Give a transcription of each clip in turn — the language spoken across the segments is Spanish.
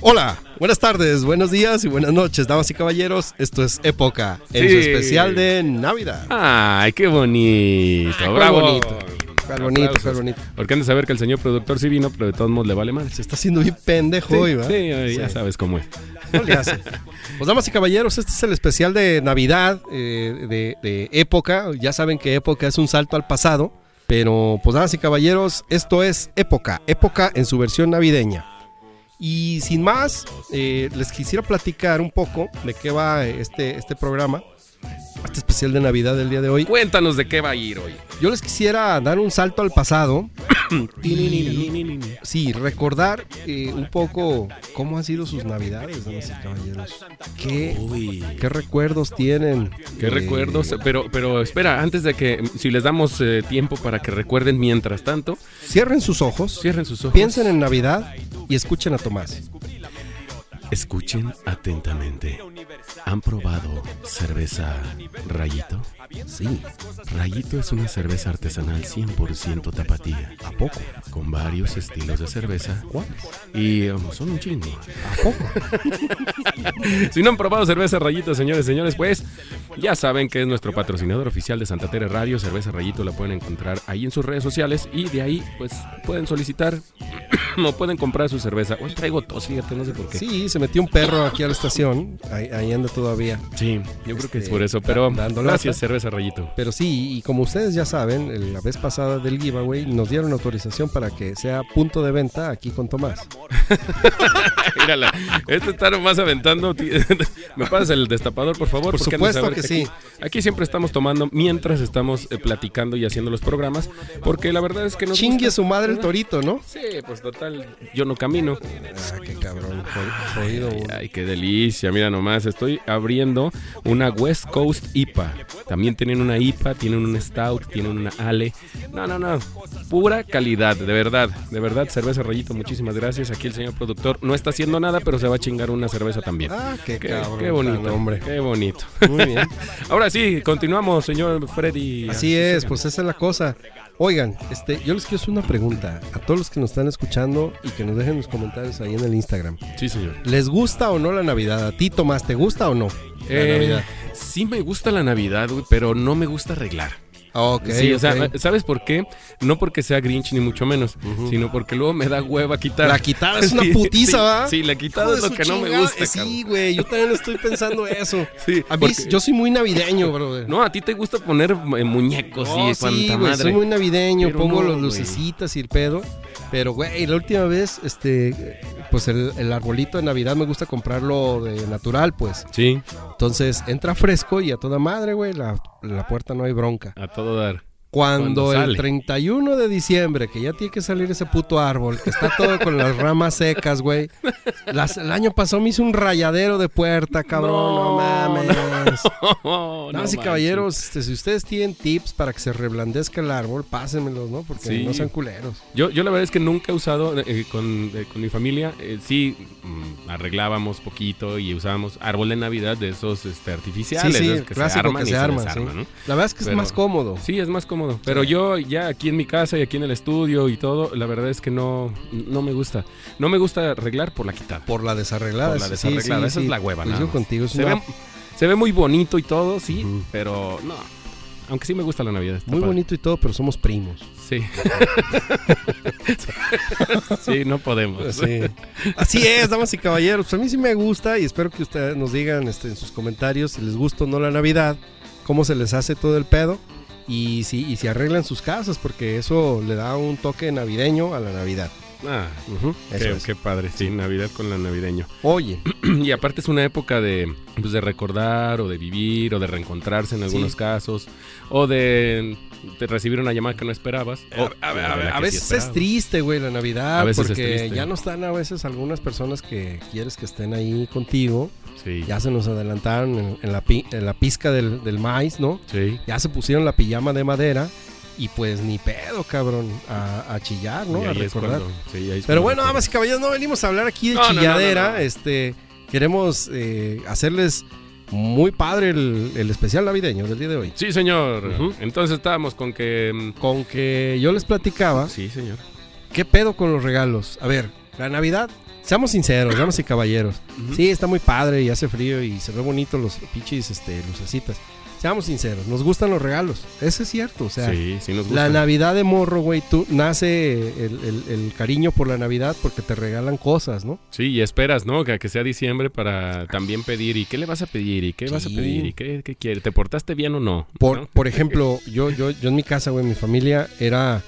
Hola, buenas tardes, buenos días y buenas noches, damas y caballeros. Esto es Época, en Sí. su especial de Navidad. Ay, qué bonito. Ay, Bravo. cuál bonito, cuál bonito, Aplausos. cuál bonito. Porque han de saber que el señor productor sí vino, pero de todos modos le vale más. Se está haciendo bien pendejo hoy, ¿va? sí, ya Sí. sabes cómo es. No le hace. Pues damas y caballeros, este es el especial de Navidad, eh, de, de época. Ya saben que época es un salto al pasado. Pero, pues damas y caballeros, esto es época, época en su versión navideña. Y sin más, eh, les quisiera platicar un poco de qué va este, este programa, este especial de Navidad del día de hoy. Cuéntanos de qué va a ir hoy. Yo les quisiera dar un salto al pasado. Sí, recordar eh, un poco cómo han sido sus navidades, damas y caballeros. ¿Qué, Uy. qué recuerdos tienen? Qué Eh, recuerdos, pero, pero espera, antes de que, si les damos eh, tiempo para que recuerden mientras tanto, Cierren sus ojos, cierren sus ojos. piensen en Navidad y escuchen a Tomás. Escuchen atentamente. ¿Han probado cerveza Rayito? Sí, Rayito es una cerveza artesanal 100% tapatía. ¿A poco? Con varios estilos de cerveza. ¿cuáles? Y um, son un chingo. ¿A poco? Si no han probado cerveza Rayito, señores, señores, pues ya saben que es nuestro patrocinador oficial de Santa Tere Radio. Cerveza Rayito la pueden encontrar ahí en sus redes sociales y de ahí pues pueden solicitar o pueden comprar su cerveza. Hoy traigo tos, fíjate, no sé por qué. Sí, se metió un perro aquí a la estación. Ahí, ahí anda todavía. Sí, yo creo que es Este, por eso, pero dando gracias cerveza Rayito. Pero sí, y como ustedes ya saben, la vez pasada del giveaway nos dieron autorización para que sea punto de venta aquí con Tomás. Mírala, este está nomás aventando. ¿Me pasas el destapador, por favor? Por supuesto que aquí- sí. Aquí, siempre estamos tomando mientras estamos eh, platicando y haciendo los programas, porque la verdad es que nos Chingue gusta, su madre el torito, ¿no? Sí, pues total, yo no camino. Ah, qué cabrón, Ay, uno. ay, qué delicia, mira nomás, estoy abriendo una West Coast IPA. También tienen una IPA, tienen un Stout, tienen una Ale. No, no, no, pura calidad, de verdad, de verdad, cerveza Rayito, muchísimas gracias. Aquí el señor productor no está haciendo nada, pero se va a chingar una cerveza también. Ah, qué, Qué, cabrón. qué bonito, hombre. qué bonito. Muy bien. Ahora sí, continuamos, señor Freddy. Así es, pues esa es la cosa. Oigan, este, yo les quiero hacer una pregunta a todos los que nos están escuchando y que nos dejen los comentarios ahí en el Instagram. Sí, señor. ¿Les gusta o no la Navidad? ¿A ti, Tomás, te gusta o no la Eh, Navidad? Sí me gusta la Navidad, güey, pero no me gusta arreglar. Ok, sí, o sea, ok. ¿sabes por qué? No porque sea Grinch ni mucho menos, sino porque luego me da hueva quitar. La quitada es una putiza, sí, ¿va? Sí, la quitada es lo que no me gusta. Sí, güey, yo también estoy pensando eso. Sí, A mí, porque- yo soy muy navideño, brother. No, a ti te gusta poner eh, muñecos y sí, cuanta madre. soy muy navideño, Pero pongo no, los güey. lucecitas y el pedo. Pero, güey, la última vez, este, pues el, el arbolito de Navidad me gusta comprarlo de natural, pues. Sí, Entonces entra fresco y a toda madre, güey, la, la puerta no hay bronca. a todo dar. Cuando, Cuando el sale. 31 de diciembre, que ya tiene que salir ese puto árbol, que está todo con las ramas secas, güey. Las- el año pasado me hice un rayadero de puerta, cabrón, no, No. mames. no y manches. caballeros, este, si ustedes tienen tips para que se reblandezca el árbol, pásenmelos, ¿no? Porque Sí. no sean culeros. Yo, yo la verdad es que nunca he usado eh, con, eh, con mi familia. eh, sí, mm, arreglábamos poquito y usábamos árbol de Navidad de esos este, artificiales. sí, sí, esos que clásico se arman que y se arman, desarman, sí. ¿no? La verdad es que es más cómodo. Sí, es más cómodo. Pero yo ya aquí en mi casa y aquí en el estudio y todo, la verdad es que no, no me gusta. No me gusta arreglar por la quitada. Por la desarreglada. Por la desarreglada, sí, esa es la hueva, nada más. contigo, Se una- ve, se ve muy bonito y todo, sí, pero no. Aunque sí me gusta la Navidad. muy padre. bonito y todo, pero somos primos. Sí. sí, no podemos. Sí. Así es, damas y caballeros. Pues a mí sí me gusta y espero que ustedes nos digan este, en sus comentarios si les gusta o no la Navidad, cómo se les hace todo el pedo y si, y si arreglan sus casas, porque eso le da un toque navideño a la Navidad. Ah, es. qué padre, sí, Navidad con la navideño. Oye, y aparte es una época de, pues, de recordar o de vivir o de reencontrarse en algunos Sí. casos o de, de recibir una llamada que no esperabas. o- a, a- sí veces es triste, güey, la Navidad, A veces es porque ya no están a veces algunas personas que quieres que estén ahí contigo. Sí, Ya se nos adelantaron en, en la, en la pizca del, del maíz, ¿no? sí. Ya se pusieron la pijama de madera y pues ni pedo, cabrón, a, a chillar, ¿no? A recordar. cuando- sí, Pero bueno, damas y caballeros, no venimos a hablar aquí de No, no, no, no, chilladera. Este, queremos eh, hacerles muy padre el, el especial navideño del día de hoy. Sí, señor. Entonces estábamos con que... mm, Con que yo les platicaba, Sí, señor. ¿qué pedo con los regalos? A ver, La Navidad, seamos sinceros, damas y caballeros. Ujú. Sí, está muy padre y hace frío y se ve bonito los pinches este, lucecitas. Seamos sinceros, nos gustan los regalos. Eso es cierto, o sea. sí, sí nos La. Navidad de morro, güey, tú nace el, el- el cariño por la Navidad porque te regalan cosas, ¿no? Sí, y esperas, ¿no? Que, que sea diciembre para también pedir. ¿Y qué le vas a pedir? ¿Y qué vas a pedir? ¿Y qué, qué quieres? ¿Te portaste bien o no? Por, ¿No? por ejemplo, yo, yo, yo en mi casa, güey, mi familia era,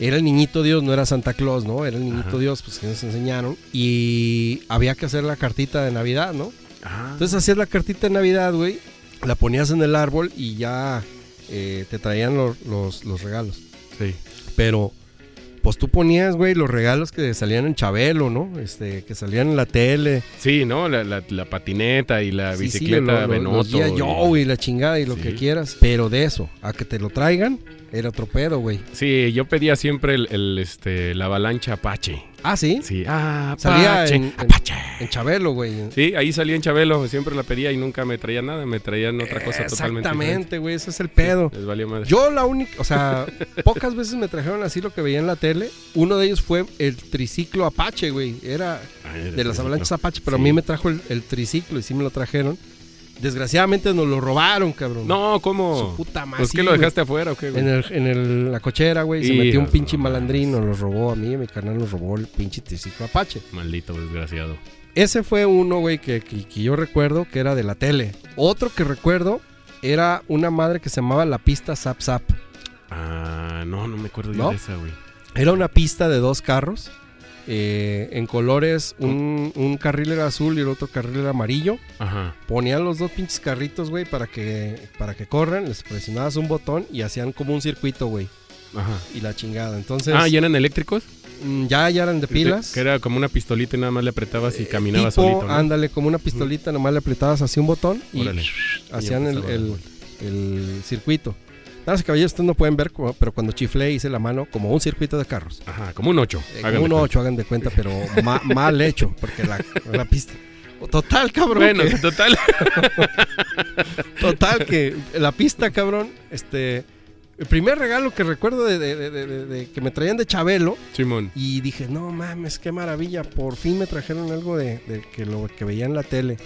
era el niñito Dios, no era Santa Claus, ¿no? Era el niñito Ajá. Dios, pues que nos enseñaron. Y había que hacer la cartita de Navidad, ¿no? Ah, Entonces hacías la cartita de Navidad, güey, la ponías en el árbol y ya eh, te traían lo- los, los regalos. sí. Pero, pues tú ponías, güey, los regalos que salían en Chabelo, ¿no? Este, que salían en la tele. Sí, ¿no? La, la- la patineta y la Sí, sí, bicicleta lo- lo- Benotto. los G.I. y- Joe y la chingada y lo Sí. que quieras. Pero de eso, a que te lo traigan, era otro pedo, güey. Sí, yo pedía siempre el, el, este, la avalancha Apache. Ah, ¿sí? Sí, ah, Salía Apache, en- en- Apache. En Chabelo, güey. Sí, ahí salía en Chabelo, siempre la pedía y nunca me traían nada, me traían otra cosa totalmente. Exactamente, güey, ese es el pedo. Les valía madre. Yo la única, o sea, pocas veces me trajeron así lo que veía en la tele. Uno de ellos fue el triciclo Apache, güey. Era Ay, de las avalanchas Apache, pero Sí. a mí me trajo el, el triciclo y sí me lo trajeron. Desgraciadamente nos lo robaron, cabrón. No, Su ¿cómo? puta madre. Pues que lo dejaste afuera o qué, güey? En, el, en el- la cochera, güey, se metió un pinche no malandrino, nos robó a mí, a mi canal nos robó el pinche triciclo Apache. Maldito desgraciado. Ese fue uno, güey, que, que- que yo recuerdo que era de la tele. Otro que recuerdo era una madre que se llamaba la pista Zap Zap. Ah, no, no me acuerdo ¿No? de esa, güey. Era una pista de dos carros. Eh, en colores, un, un carril era azul y el otro carril era amarillo. Ajá. Ponían los dos pinches carritos, güey, para que, para que corran. Les presionabas un botón y hacían como un circuito, güey. Ajá. Y la chingada. Entonces, Ah, ¿y eran eléctricos? mm, ya, ya eran de pilas. Que era como una pistolita y nada más le apretabas y caminaba tipo, solito, ¿no? ándale, como una pistolita, nomás le apretabas así un botón y Órale. hacían Y el, el circuito. Damas y caballeros, ustedes no pueden ver, pero cuando chiflé hice la mano como un circuito de carros. Ajá, como un 8. Eh, como un 8, hagan de cuenta, pero ma- mal hecho, porque la, la pista. Total, cabrón. Bueno, que- total. total, que la pista, cabrón, este. El primer regalo que recuerdo de, de- de- de- de- que me traían de Chabelo Simón. y dije, no mames, qué maravilla, por fin me trajeron algo de, de que lo que veía en la tele.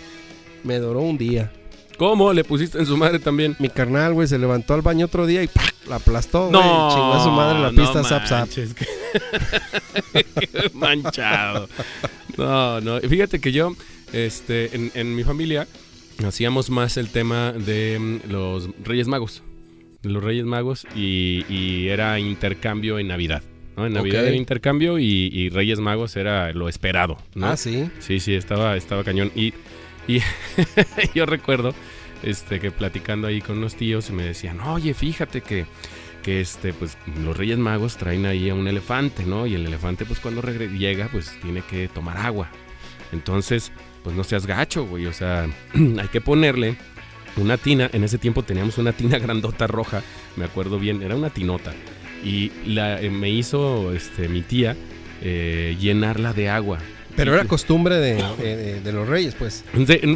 Me duró un día. ¿Cómo? ¿Le pusiste en su madre también? Mi carnal, güey, se levantó al baño otro día y ¡pac! la aplastó, güey. No, Chingó a su madre la no pista Zap Zap. Qué manchado. No, no. Fíjate que yo, este, en, en mi familia, hacíamos más el tema de mm, los Reyes Magos. De los Reyes Magos y, y era intercambio en Navidad. ¿no? En Navidad Ok. era intercambio y, y Reyes Magos era lo esperado. ¿no? Ah, sí. Sí, sí, estaba, estaba cañón. Y, y yo recuerdo este, que platicando ahí con unos tíos me decían, oye, fíjate que, que este, pues, los Reyes Magos traen ahí a un elefante, ¿no? Y el elefante, pues cuando llega, pues tiene que tomar agua. Entonces, pues no seas gacho, güey. O sea, hay que ponerle una tina. En ese tiempo teníamos una tina grandota roja, me acuerdo bien, era una tinota. Y la, eh, me hizo este, mi tía eh, llenarla de agua. Pero era costumbre de, de- de- de los reyes, pues.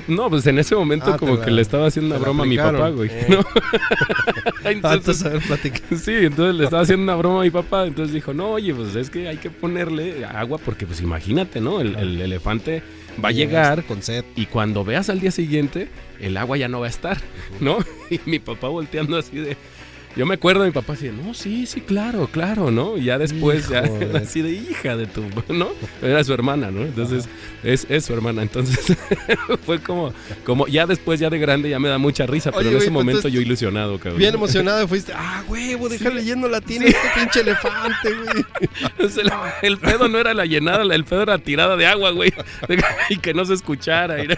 no, pues en ese momento Ah, como la- que le estaba haciendo una broma a mi papá, güey. Eh. ¿no? Entonces, sí, entonces le estaba haciendo una broma a mi papá. Entonces dijo, no, oye, pues es que hay que ponerle agua porque pues imagínate, ¿no? El, el elefante va a llegar con sed. y cuando veas al día siguiente, el agua ya no va a estar, ¿no? Y mi papá volteando así de... Yo me acuerdo de mi papá así no, sí, sí, claro, claro, ¿no? Y ya después, ya de- así de hija de tu, ¿no? Era su hermana, ¿no? Entonces, es, es su hermana. Entonces, fue como, como, ya después, ya de grande, ya me da mucha risa, pero Oye, en ese momento entonces- yo ilusionado, cabrón. Bien emocionado fuiste. Ah, huevo, deja leyendo la tiene este pinche elefante, güey. El, pedo no era la llenada, el pedo era tirada de agua, güey. Y que no se escuchara. y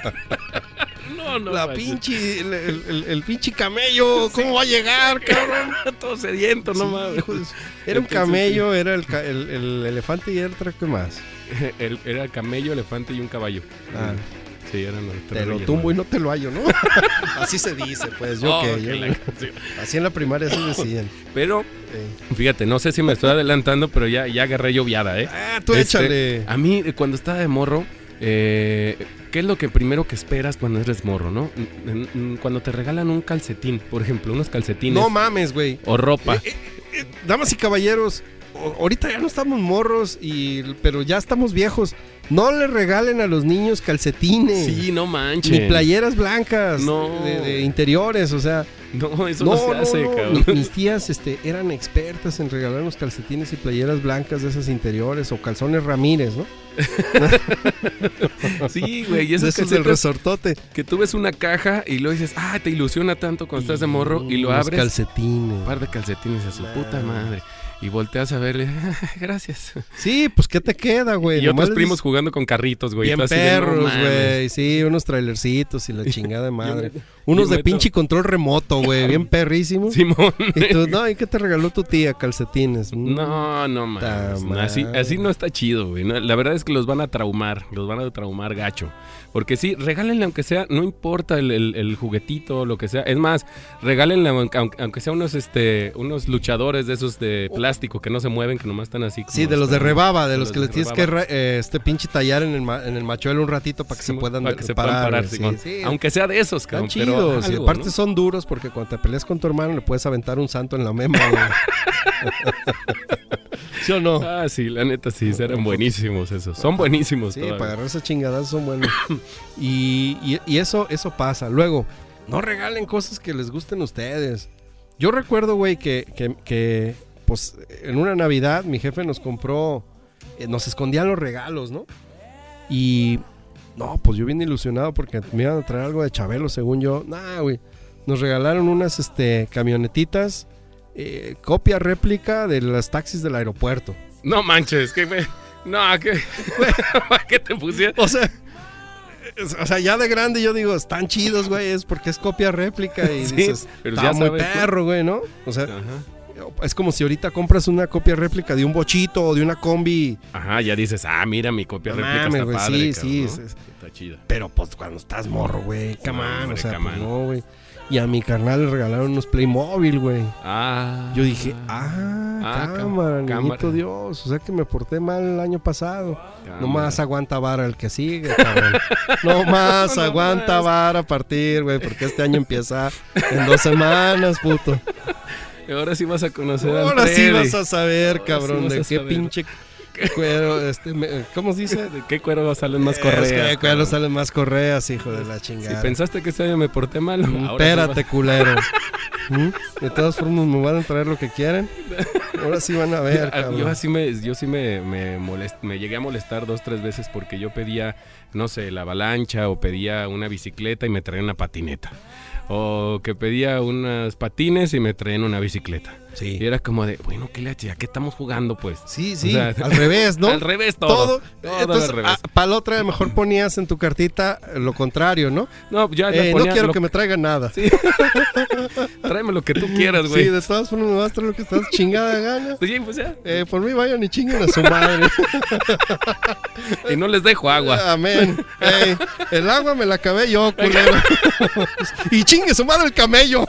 No, no. La manches. pinche, el, el- el- el pinche camello, ¿cómo va a llegar, cabrón? Todo sediento, no Sí, mames. Era un camello, era el, el- el elefante y era otra que más. El- era camello, elefante y un caballo. Ah. Sí, eran los Te lo tumbo y no te lo hallo, ¿no? Así se dice, pues. Yo Oh, qué, que la. Así en la primaria se decían. Pero, fíjate, no sé si me estoy adelantando, pero ya, ya agarré lloviada, ¿eh? Ah, tú Este, échale. A mí, cuando estaba de morro, eh, ¿qué es lo que primero que esperas cuando eres morro, no? Cuando te regalan un calcetín, por ejemplo, unos calcetines No mames, güey. o ropa. Eh, eh, eh, damas y caballeros, ahorita ya no estamos morros, y, pero ya estamos viejos. No le regalen a los niños calcetines. Sí, no manches. Ni playeras blancas No. de, de interiores, o sea. No, eso no, se hace, no. cabrón. Mi- Mis tías este, eran expertas en regalarnos calcetines y playeras blancas de esas interiores o calzones Ramírez, ¿no? Sí, güey, y esos esos del calcetas resortote. que tú ves una caja y luego dices, ah, te ilusiona tanto cuando estás de morro y lo abres. calcetines. Un par de calcetines a su puta madre. Y volteas a verle, gracias. Sí, pues ¿qué te queda, güey? y Nomás otros primos dices, jugando con carritos, güey. Bien perros, güey. Sí, unos trailercitos y la chingada de madre. Unos de pinche control remoto, güey. Bien perrísimos. Simón. Y tú, no, ¿y qué te regaló tu tía? Calcetines. Mm. No, no no, así, así no está chido, güey. La verdad es que los van a traumar, los van a traumar gacho. Porque sí, regálenle aunque sea, no importa el, el- el juguetito, lo que sea. Es más, regálenle aunque, aunque sea unos, este, unos luchadores de esos de plástico que no se mueven, que nomás están así. como Sí, de los de rebaba, de de los los que les tienes que eh, este pinche tallar en el, en el machuelo un ratito para que se puedan para que se parar. puedan parar. Sí, sí. Aunque sea de esos, cabrón. pero chidos. y aparte ¿no? son duros porque cuando te peleas con tu hermano le puedes aventar un santo en la mema, güey. ¿Sí o no? Ah, sí, la neta sí, eran buenísimos esos. Son buenísimos Sí, todavía. para agarrarse chingadas son buenos. y, y- y eso, eso pasa. Luego, no regalen cosas que les gusten a ustedes. Yo recuerdo, güey, que, que, que, pues en una Navidad mi jefe nos compró, eh, nos escondían los regalos, ¿no? Y no, pues yo bien ilusionado porque me iban a traer algo de Chabelo, según yo. Nah, güey. Nos regalaron unas este, camionetitas, eh, copia réplica de las taxis del aeropuerto. No manches, que me... No, que... ¿Qué te pusieron? O sea, o sea, ya de grande yo digo, están chidos, güey, es porque es copia réplica y Sí, dices, pero está ya muy sabes, perro, güey, ¿no? O sea, Ajá. Es como si ahorita compras una copia réplica de un bochito o de una combi, Ajá, ya dices, ah, mira, mi copia No réplica mames, está padre, sí, cabrón, sí, ¿no? es- es- Está chida. pero pues cuando estás morro, güey, No, hombre, o sea, pues no, güey. Y a mi carnal le regalaron unos Playmobil, güey. Ah. Yo dije, ah, Ah, cam- cámara, niñito cámara. Dios, o sea que me porté mal el año pasado. cámara. No más aguanta vara el que sigue, cabrón. No más No aguanta más. vara a partir, güey, porque este año empieza en dos semanas, puto. Ahora sí vas a conocer al Ahora sí vas a saber, Ahora cabrón, sí de a qué saber. pinche cuero, este, me- ¿cómo se dice? ¿De qué cuero salen más Es correas? que de cuero salen más correas, hijo de la Si chingada. pensaste que este año me porté mal, Mm, ahora sí Espérate, culero. ¿Mm? De todas formas me van a traer lo que quieren. Ahora sí van a ver, Ah, cabrón. Yo así me, yo sí me, me, molest- me llegué a molestar dos, tres veces porque yo pedía, no sé, la avalancha o pedía una bicicleta y me traían una patineta. O que pedía unas patines y me traían una bicicleta. Y Sí, era como de, bueno, ¿qué le ¿A qué estamos jugando, pues? sí, sí, O sea, al revés, ¿no? Al revés todo. Todo. Todo Entonces, al revés. para la otra, a lo mejor ponías en tu cartita lo contrario, ¿no? no, ya Eh, no quiero lo- que me traigan nada. Sí. Tráeme lo que tú quieras, güey. Sí, de todas formas me vas a traer lo que estás chingada de gana. Sí, pues ya. Eh, por mí vayan y chinguen a su madre. Y no les dejo agua. Amén. Ey, el agua me la acabé yo, culero. y chingue su madre el camello.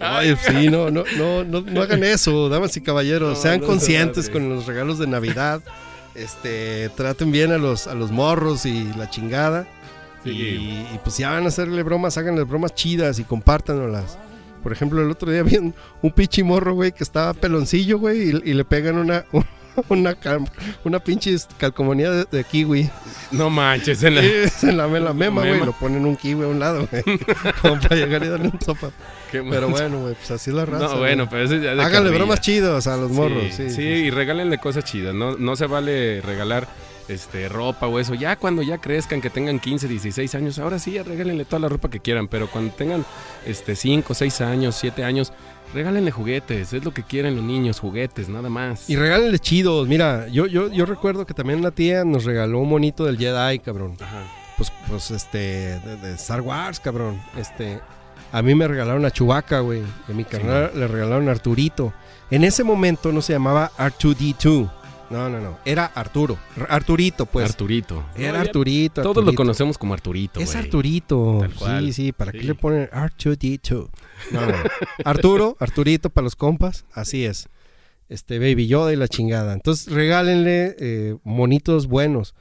Ay, sí, no, no, no, no, no hagan eso, damas y caballeros. Sean conscientes con los regalos de Navidad. Este, traten bien a los, a los morros y la chingada. Sí. Y, y, pues ya van a hacerle bromas, háganle bromas chidas y compártanlas. Por ejemplo, el otro día vi un, un pinche morro, güey, que estaba peloncillo, güey, y, y le pegan una, una, una pinche calcomanía de, de kiwi. No manches. En la... Se la, me la mema, güey, lo ponen un kiwi a un lado, güey. Como para llegar y darle un sopa. Pero bueno, güey, pues así es la raza. No, güey. bueno, pero eso ya es de Háganle carrilla. bromas chidas a los morros, sí. sí, y regálenle cosas chidas. No, no se vale regalar este ropa o eso. Ya cuando ya crezcan, que tengan 15, 16 años, ahora sí, ya regálenle toda la ropa que quieran. Pero cuando tengan este 5, 6 años, 7 años, regálenle juguetes. Es lo que quieren los niños, juguetes, nada más. Y regálenle chidos. Mira, yo, yo, yo recuerdo que también la tía nos regaló un monito del Jedi, cabrón. Ajá. Pues, pues este, de, de Star Wars, cabrón. Este, a mí me regalaron a Chewbacca, güey. A mi carnal le regalaron a Arturito. En ese momento no se llamaba R2D2. No, no, no. Era Arturo. Arturito, pues. Arturito. Era Arturito. Todos lo Arturito. conocemos como Arturito. Es. Arturito. Tal cual. Sí, sí. ¿Para Sí. qué le ponen R2D2? No, no. Arturo, Arturito para los compas. Así es. Este Baby Yoda y la chingada. Entonces regálenle eh, monitos buenos.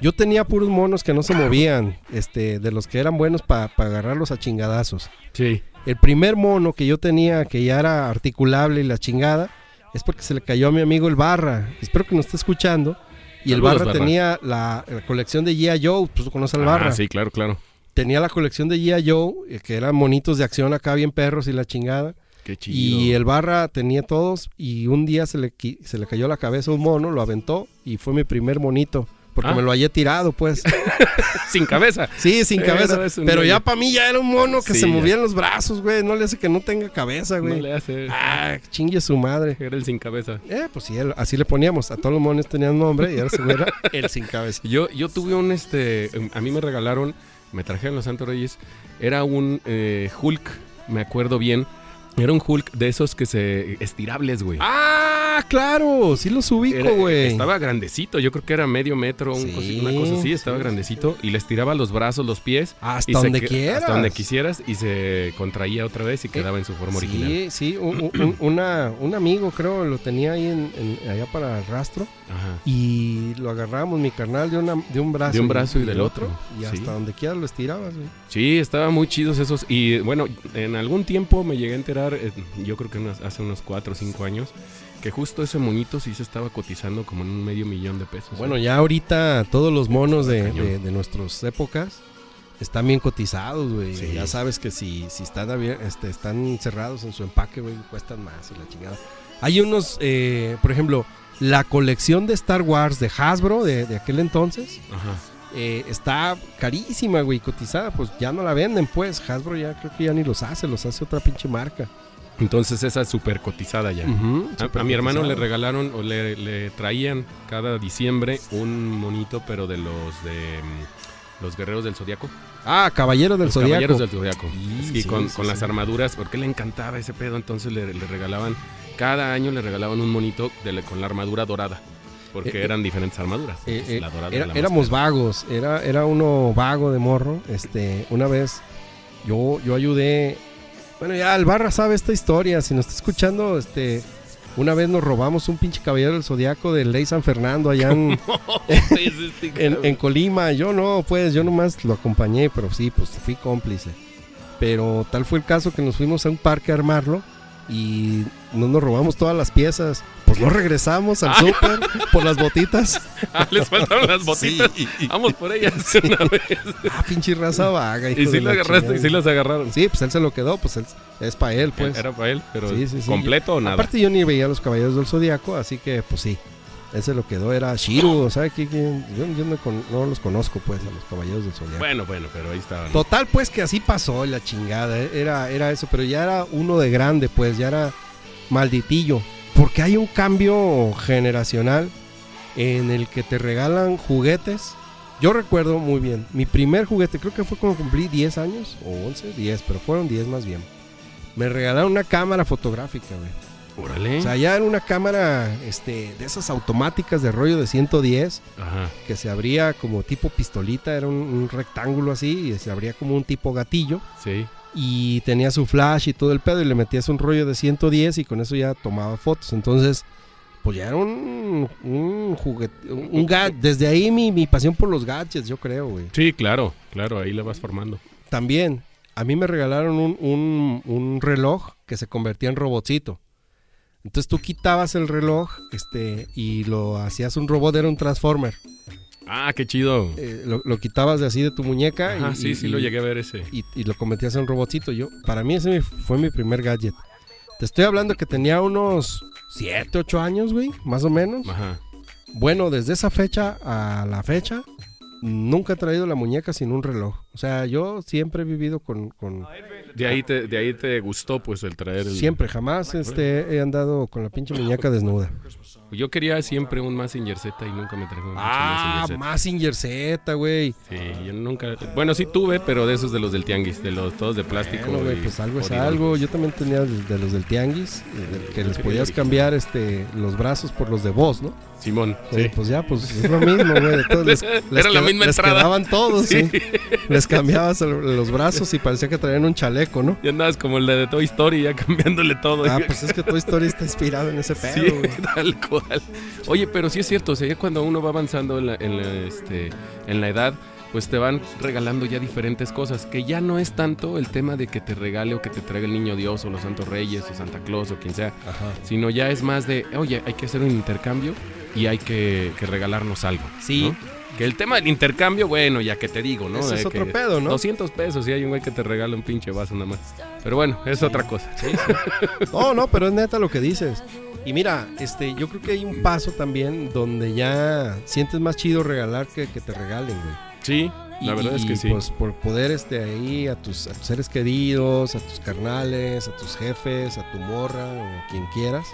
Yo tenía puros monos que no se movían. Este, de los que eran buenos para agarrarlos a chingadazos. Sí. El primer mono que yo tenía que ya era articulable y la chingada es porque se le cayó a mi amigo el Barra. Espero que nos esté escuchando. Y el Saludos, Barra, Barra. tenía la, la colección de G.I. Joe, pues tú conoces al Barra. Ah, sí, claro, claro. Tenía la colección de G.I. Joe, eh, que eran monitos de acción acá, bien perros y la chingada. Qué chido. Y el Barra tenía todos y un día se le, se le cayó a la cabeza un mono, lo aventó y fue mi primer monito. Porque Ah. me lo hallé tirado, pues. Sin cabeza. Sí, sin Pero cabeza. Pero niño. ya para mí ya era un mono que Sí, se movía en los brazos, güey. No le hace que no tenga cabeza, No güey. le hace. Ah, chingue su madre. Era el sin cabeza. Eh, pues sí, así le poníamos. A todos los monos tenían nombre y ahora se era el sin cabeza. Yo, yo tuve un, este, a mí me regalaron, me trajeron los Santos Reyes, era un eh, Hulk, me acuerdo bien. Era un Hulk de esos que se, estirables, güey. Ah, claro, sí los ubico, güey. Estaba grandecito, yo creo que era medio metro, un Sí, una cosa así, estaba sí. grandecito. Y le estiraba los brazos, los pies. Hasta y donde quieras. Hasta donde quisieras y se contraía otra vez y quedaba en su forma original. Sí, sí, un, un- un- una, un amigo creo lo tenía ahí en, en- allá para el rastro Ajá. y lo agarramos mi carnal de, una, de un brazo. De un brazo y del otro, Y hasta donde quieras lo estirabas, güey. Sí, estaban muy chidos esos. Y bueno, en algún tiempo me llegué a enterar, eh, yo creo que hace unos 4 o 5 años, que justo ese monito sí se estaba cotizando como en un medio millón de pesos. Bueno, ¿eh? ya ahorita todos los monos de, de, de nuestras épocas están bien cotizados, güey. Sí. Ya sabes que si, si están, este, están cerrados en su empaque, güey, cuestan más y la chingada. Hay unos, eh, por ejemplo, la colección de Star Wars de Hasbro de, de aquel entonces Ajá. Eh, está carísima, güey, cotizada. Pues ya no la venden, pues. Hasbro ya creo que ya ni los hace, los hace otra pinche marca. Entonces esa es súper cotizada ya. A, mi hermano le regalaron o le, le traían cada diciembre un monito, pero de los de mm, los guerreros del zodiaco. Ah, Caballero del los Zodiaco. caballeros del zodiaco. Y sí, con, sí, con las armaduras, porque le encantaba ese pedo, entonces le, le regalaban, cada año le regalaban un monito de la- con la armadura dorada. Porque Eh, eh, eran diferentes armaduras. Eh, eh, la dorada era- la más éramos vagos, era, era uno vago de morro. Este, una vez yo, yo ayudé. Bueno, ya el barra sabe esta historia. Si nos está escuchando, este. Una vez nos robamos un pinche caballero del zodiaco del Ley San Fernando allá en, en, en Colima. Yo no, pues, yo nomás lo acompañé, pero sí, pues fui cómplice. Pero tal fue el caso que nos fuimos a un parque a armarlo y no nos robamos todas las piezas. Pues no regresamos al súper por las botitas. Ah, les faltaron las botitas. Sí, Vamos por ellas una vez. Ah, pinche raza vaga. hijo Y de sí lo la agarraste, y sí las agarraron. Sí, pues él se lo quedó, pues él- es para él, pues. Era para él, pero Sí, sí, sí. ¿completo o nada? Aparte yo ni veía a los caballeros del Zodíaco, así que pues sí. Él se lo quedó, era Shiru, o sea, que, que- yo, yo no, los conozco pues a los caballeros del Zodíaco. Bueno, bueno, pero ahí estaban. Total, pues que así pasó la chingada, eh, era, era eso, pero ya era uno de grande, pues, ya era malditillo. Porque hay un cambio generacional en el que te regalan juguetes. Yo recuerdo muy bien, mi primer juguete, creo que fue cuando cumplí 10 años, o 11, 10, pero fueron 10 más bien. Me regalaron una cámara fotográfica, güey. Órale. O sea, ya era una cámara este, de esas automáticas de rollo de 110 Ajá. que se abría como tipo pistolita, era un, un rectángulo así y se abría como un tipo gatillo Sí. y tenía su flash y todo el pedo y le metías un rollo de 110 y con eso ya tomaba fotos. Entonces, pues ya era un, un juguete, un, un ga- Desde ahí mi, mi pasión por los gadgets, yo creo, güey. Sí, claro, claro, ahí la vas formando. También, a mí me regalaron un, un- un reloj que se convertía en robotcito. Entonces tú quitabas el reloj este, y lo hacías un robot, era un transformer. Ah, qué chido. Eh, lo, lo quitabas de así de tu muñeca y, sí, y- sí lo llegué a ver ese. y, y lo convertías en un robotcito. Yo, para mí ese fue mi primer gadget. Te estoy hablando que tenía unos 7, 8 años, güey, más o menos. Ajá. Bueno, desde esa fecha a la fecha, nunca he traído la muñeca sin un reloj. O sea, yo siempre he vivido con... con- De ahí te, de ahí te gustó pues el traer el... siempre, jamás este, he andado con la pinche muñeca desnuda. Yo quería siempre un Mazinger Z y nunca me traje un Ah, Mazinger Z. Güey. Sí, yo nunca... Bueno, sí tuve, pero de esos de los del tianguis, de los todos de plástico. Bueno, güey, pues algo es algo. Yo también tenía de, de los del tianguis, eh, que les podías cambiar este, los brazos por los de voz, ¿no? Simón, Eh, sí. pues ya, pues es lo mismo, güey. les- les Era la misma les entrada. quedaban todos, sí. Sí. Les cambiabas el- los brazos y parecía que traían un chaleco, ¿no? Y andabas como el de Toy Story ya cambiándole todo. Ah, pues es que Toy Story está inspirado en ese pedo, Sí, güey. tal cual. Oye, pero sí es cierto, o sea, ya cuando uno va avanzando en la, en la, este, en la edad, pues te van regalando ya diferentes cosas, que ya no es tanto el tema de que te regale o que te traiga el niño Dios o los Santos Reyes o Santa Claus o quien sea, Ajá. sino ya es más de, oye, hay que hacer un intercambio y hay que, que regalarnos algo. Sí. ¿no? Que el tema del intercambio, bueno, ya que te digo, ¿no? Ese es De otro que pedo, ¿no? 200 pesos y hay un güey que te regala un pinche vaso nada más. Pero bueno, es otra cosa. No, no, pero es neta lo que dices. Y mira, este, yo creo que hay un paso también donde ya sientes más chido regalar que que te regalen, güey. Sí, la Y- verdad es que sí. Pues por poder este ahí a tus, a tus seres queridos, a tus carnales, a tus jefes, a tu morra o quien quieras,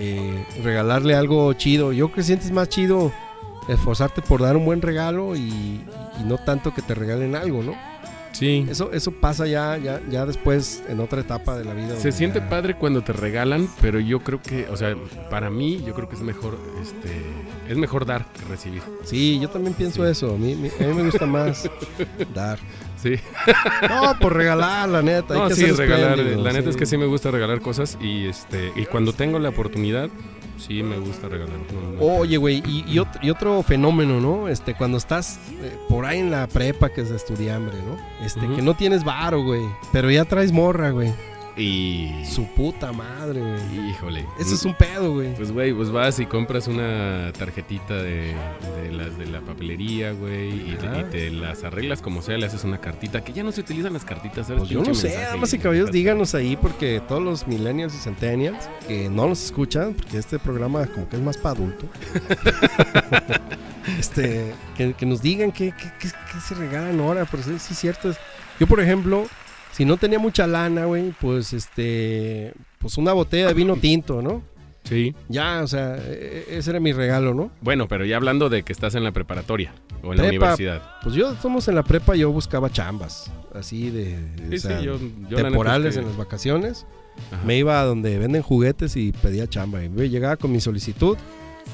eh, regalarle algo chido. Yo creo que sientes más chido esforzarte por dar un buen regalo y, y no tanto que te regalen algo, ¿no? sí. Eso, eso pasa ya, ya, ya después en otra etapa de la vida. Se siente ya- padre cuando te regalan, pero yo creo que, o sea, para mí, yo creo que es mejor, este, es mejor dar que recibir. Sí, yo también pienso Sí. eso. A mí, a mí me gusta más dar. Sí. No, por regalar, la neta. hay No, que sí, regalar. espléndido, La neta es que sí. me gusta regalar cosas y este, y cuando tengo la oportunidad, sí me gusta regalar. No, no. Oye, güey, y, y otro, y otro fenómeno, ¿no? Este, cuando estás eh, por ahí en la prepa, que es estudiambre, ¿no? Este, que no tienes varo, güey, pero ya traes morra, güey. Y, Su puta madre, güey. híjole. Ese es un pedo, güey. Pues, güey, pues vas y compras una tarjetita de, de las de la papelería, güey, y, te- Ajá. y te las arreglas como sea, le haces una cartita, que ya no se utilizan las cartitas. ¿sabes? Pues yo Pinche no sé, mensaje damas y caballeros, díganos ahí, porque todos los millennials y centennials que no nos escuchan, porque este programa como que es más para adulto, este, que, que nos digan qué, qué- qué- qué se regalan ahora, pero sí, sí es cierto. Yo, por ejemplo, si no tenía mucha lana, güey, pues este, pues una botella de vino tinto, ¿no? Sí. Ya, o sea, e- ese era mi regalo, ¿no? Bueno, pero ya hablando de que estás en la preparatoria o en la universidad. Pues yo, somos en la prepa, yo buscaba chambas, así de, de- Sí, o sea, sí, yo, yo la neta es temporales que- en las vacaciones. Ajá. Me iba a donde venden juguetes y pedía chamba. Y llegaba con mi solicitud.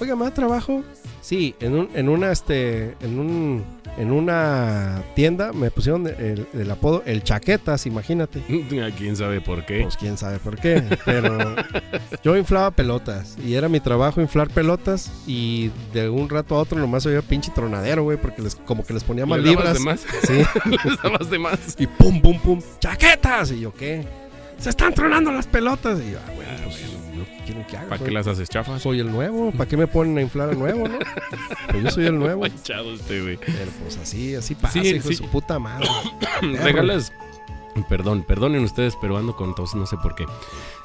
Oiga, ¿me da trabajo? Sí, en, un, en una este, en un, en una tienda me pusieron el, el apodo el chaquetas, imagínate. ¿Quién sabe por qué? Pues quién sabe por qué, pero yo inflaba pelotas y era mi trabajo inflar pelotas y de un rato a otro nomás oía pinche tronadero, güey, porque les, como que les ponía más ¿Le dabas libras. de más? Sí. ¿Les dabas de más? Y pum, pum, pum, chaquetas. Y yo, ¿qué? Se están tronando las pelotas. Y yo, ah, bueno, pues, ¿yo ¿qué quieren que haga? ¿Para qué las haces chafas? Soy el nuevo. ¿Para qué me ponen a inflar al nuevo, no? Pues yo soy el nuevo. Manchado este, güey. Pero pues así, así pasa, Sí, hijo de su puta madre. Regalas. Perdón, perdonen ustedes, pero ando con tos, no sé por qué.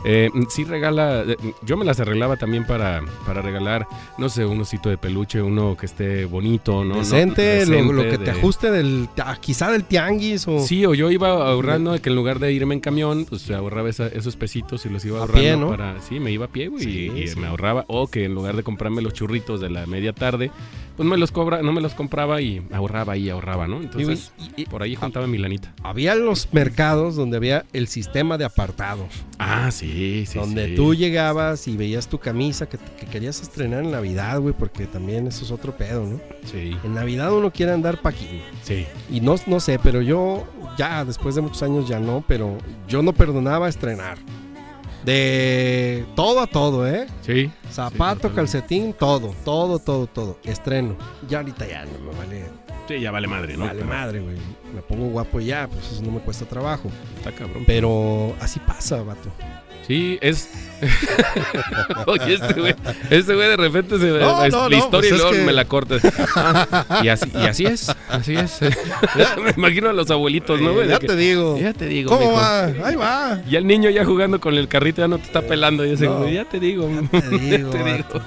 Eh, sí regala, eh, yo me las arreglaba también para, para regalar, no sé, un osito de peluche, uno que esté bonito, ¿no? No, Decente, lo, lo que de- te ajuste del, quizá del tianguis o Sí, o yo iba ahorrando de que en lugar de irme en camión, pues ahorraba esa- esos pesitos y los iba A ahorrando pie, ¿no? para... Sí, me iba a pie, güey, Sí, y, y sí. me ahorraba. O que en lugar de comprarme los churritos de la media tarde, pues me los cobra, no me los compraba y ahorraba y ahorraba, ¿no? Entonces, y- y- por ahí juntaba mi lanita. había los mercados donde había el sistema de apartado. Ah, sí, sí, donde sí. tú llegabas y veías tu camisa que, que querías estrenar en Navidad, güey, porque también eso es otro pedo, ¿no? Sí, En Navidad uno quiere andar paquín. sí. Y no, no sé, pero yo ya después de muchos años ya no, pero yo no perdonaba estrenar. De todo a todo, ¿eh? Sí. Zapato, calcetín, todo, todo, todo, todo. Estreno. Ya ahorita ya no me vale, Sí, ya vale madre, ¿no? vale Pero madre, güey. Me pongo guapo y ya, pues eso no me cuesta trabajo. Está cabrón. Pero así pasa, vato. Sí, es. Oye, este güey, este güey de repente se No, es no, la no, historia pues y luego que- me la corta. y, así, y así es, así es. me imagino a los abuelitos, ¿no, güey? Ya que- te digo. ya te digo. ¿Cómo mijo. va? Ahí va. Y el niño ya jugando con el carrito ya no te está pelando. Y ese, No. güey, ya te digo. Te digo, te digo. vato.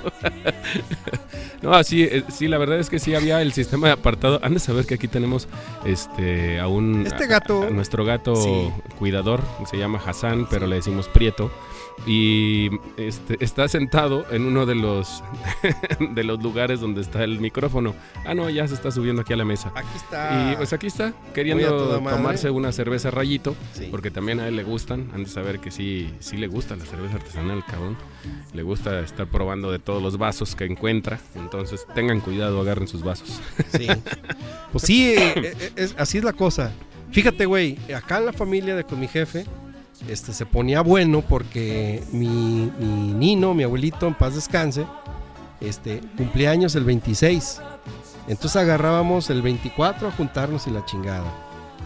No, sí, eh, sí, la verdad es que sí había el sistema de apartado. Han de saber que aquí tenemos este a un Este gato- a nuestro gato Sí. cuidador, se llama Hassan, pero le decimos Prieto. Y este está sentado en uno de los de los lugares donde está el micrófono. Ah, no, ya se está subiendo aquí a la mesa. Aquí está. Y pues aquí está, queriendo tomarse una cerveza rayito, Sí. porque también a él le gustan. Han de saber que sí, sí le gusta la cerveza artesanal, cabrón. Le gusta estar probando de todos los vasos que encuentra. Entonces tengan cuidado, agarren sus vasos. Sí. Pues sí, eh, eh, es- así es la cosa. Fíjate, güey, acá en la familia de con mi jefe, este se ponía bueno porque mi, mi nino, mi abuelito, en paz descanse, este, cumplía años el 26. Entonces agarrábamos el 24 a juntarnos y la chingada.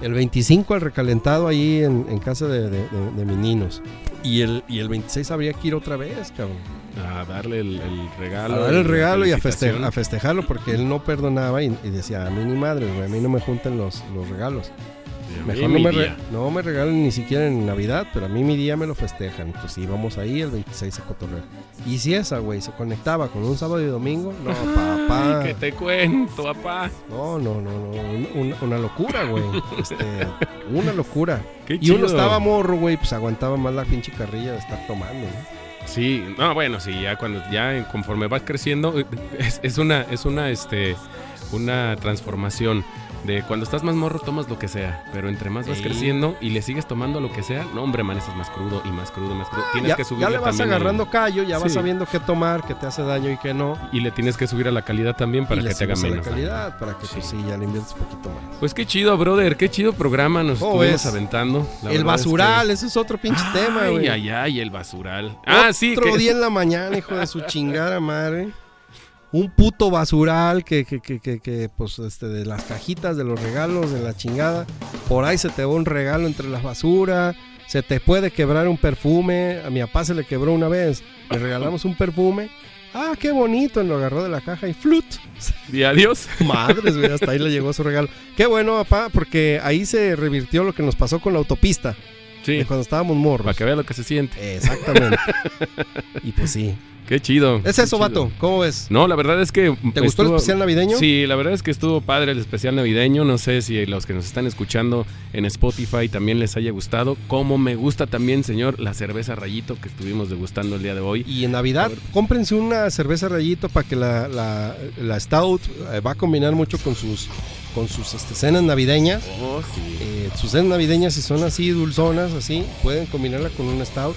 El 25 al recalentado ahí en, en casa de, de, de- de mis ninos. Y el, y el 26 habría que ir otra vez, cabrón. A darle el, el regalo. A dar el regalo y a, feste- a festejarlo porque él no perdonaba y, y decía, a mí ni madre, a mí no me juntan los, los regalos. Mejor no me, re- día. no me regalen ni siquiera en Navidad, pero a mí mi día me lo festejan. Pues sí, vamos ahí el 26 a cotorrear. Y si esa, güey, se conectaba con un sábado y domingo, no, papá. Que te cuento, papá. No, no, no, no. un- Una, una locura, güey. Este, una locura. Qué Y uno estaba morro, güey, pues aguantaba más la pinche carrilla de estar tomando, ¿no? Sí, no, bueno, sí, ya cuando ya conforme vas creciendo eh, es, es una es una este una transformación de cuando estás más morro tomas lo que sea, pero entre más vas Sí. creciendo y le sigues tomando lo que sea, no hombre, amaneces más crudo y más crudo, más crudo. Tienes Ya, que ya subirle le vas agarrando callo, ya vas Sí. sabiendo qué tomar, qué te hace daño y qué no. y le tienes que subir a la calidad también para y le que te haga subes a menos. la daño. calidad, para que pues Sí. sí, ya le inviertes un poquito más. Pues qué chido, brother, qué chido programa nos ¿Cómo estuvimos aventando. La el verdad es que- basural, ese es otro pinche tema, Ay, güey. ay, ay, el basural. Ah, sí, Otro que- día en la mañana, hijo de su chingada madre. Un puto basural que, que, que, que, pues, este, de las cajitas de los regalos, de la chingada. Por ahí se te va un regalo entre la basura. Se te puede quebrar un perfume. A mi papá se le quebró una vez. Le regalamos un perfume. Ah, qué bonito. Lo agarró de la caja y flut. y adiós. Madres, güey, hasta ahí le llegó su regalo. Qué bueno, papá, porque ahí se revirtió lo que nos pasó con la autopista. Sí, De cuando estábamos morros. para que vea lo que se siente. Exactamente. y pues sí. Qué chido. Es eso, vato. ¿Cómo ves? No, la verdad es que. ¿Te gustó el especial navideño? Sí, la verdad es que estuvo padre el especial navideño. No sé si los que nos están escuchando en Spotify también les haya gustado. Como me gusta también, señor, la cerveza rayito que estuvimos degustando el día de hoy. Y en Navidad, cómprense una cerveza rayito para que la, la, la Stout eh, va a combinar mucho con sus, con sus este, cenas navideñas. Oh, sí. Eh, sus cenas navideñas, si son así dulzonas, así, pueden combinarla con una Stout.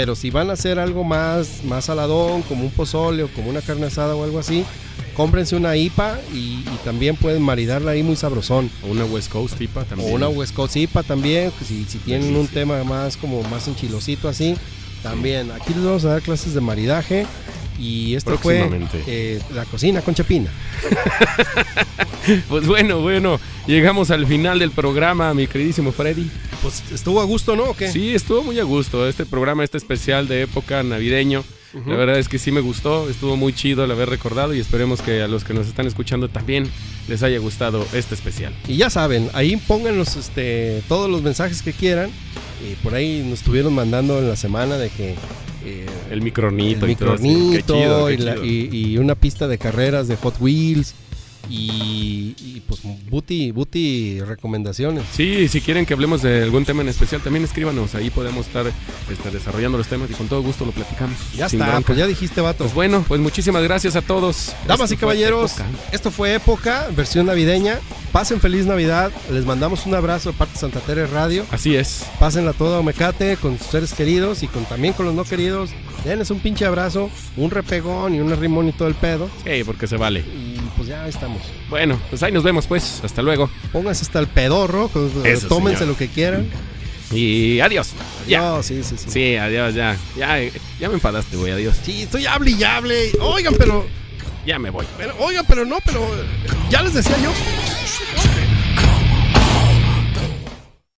Pero si van a hacer algo más, más saladón, como un pozole o como una carne asada o algo así, cómprense una IPA y, y también pueden maridarla ahí muy sabrosón. O una West Coast tipa O también. una West Coast IPA también, pues, si, si tienen un tema más como más enchilosito así, también. Aquí les vamos a dar clases de maridaje y esto fue eh, la cocina con Chapina. Pues bueno, bueno, llegamos al final del programa, mi queridísimo Freddy. Pues estuvo a gusto, ¿no? ¿O qué? Sí, estuvo muy a gusto este programa, este especial de época navideño. La verdad es que sí me gustó, estuvo muy chido el haber recordado y esperemos que a los que nos están escuchando también les haya gustado este especial. Y ya saben, ahí pónganos este, todos los mensajes que quieran. Y por ahí nos estuvieron mandando en la semana de que eh, El micronito el y todo micronito chido, qué y, la- y- y una pista de carreras de Hot Wheels y, y, pues booty, booty recomendaciones. Sí, si quieren que hablemos de algún tema en especial, también escríbanos. Ahí podemos estar este, desarrollando los temas y con todo gusto lo platicamos. Ya está, bronca. pues ya dijiste, vato. Pues bueno, pues muchísimas gracias a todos. Damas Esto y caballeros, Época. esto fue Época, versión navideña. Pasen feliz Navidad. Les mandamos un abrazo de parte de Santa Tere Radio. Así es. Pásenla toda a Omecate con sus seres queridos y con también con los no queridos. Denles un pinche abrazo, un repegón y un arrimón y todo el pedo. Sí, porque se vale. Y ya estamos. Bueno, pues ahí nos vemos pues. Hasta luego. Pónganse hasta el pedorro, pues, Eso, tómense señor. lo que quieran. Y adiós. Ya. No, sí, sí, sí. Sí, adiós, ya. Ya, ya me enfadaste, güey. Adiós. Sí, estoy hable y hable. Oigan, pero, Ya me voy. pero- oigan, pero no, pero ya les decía yo.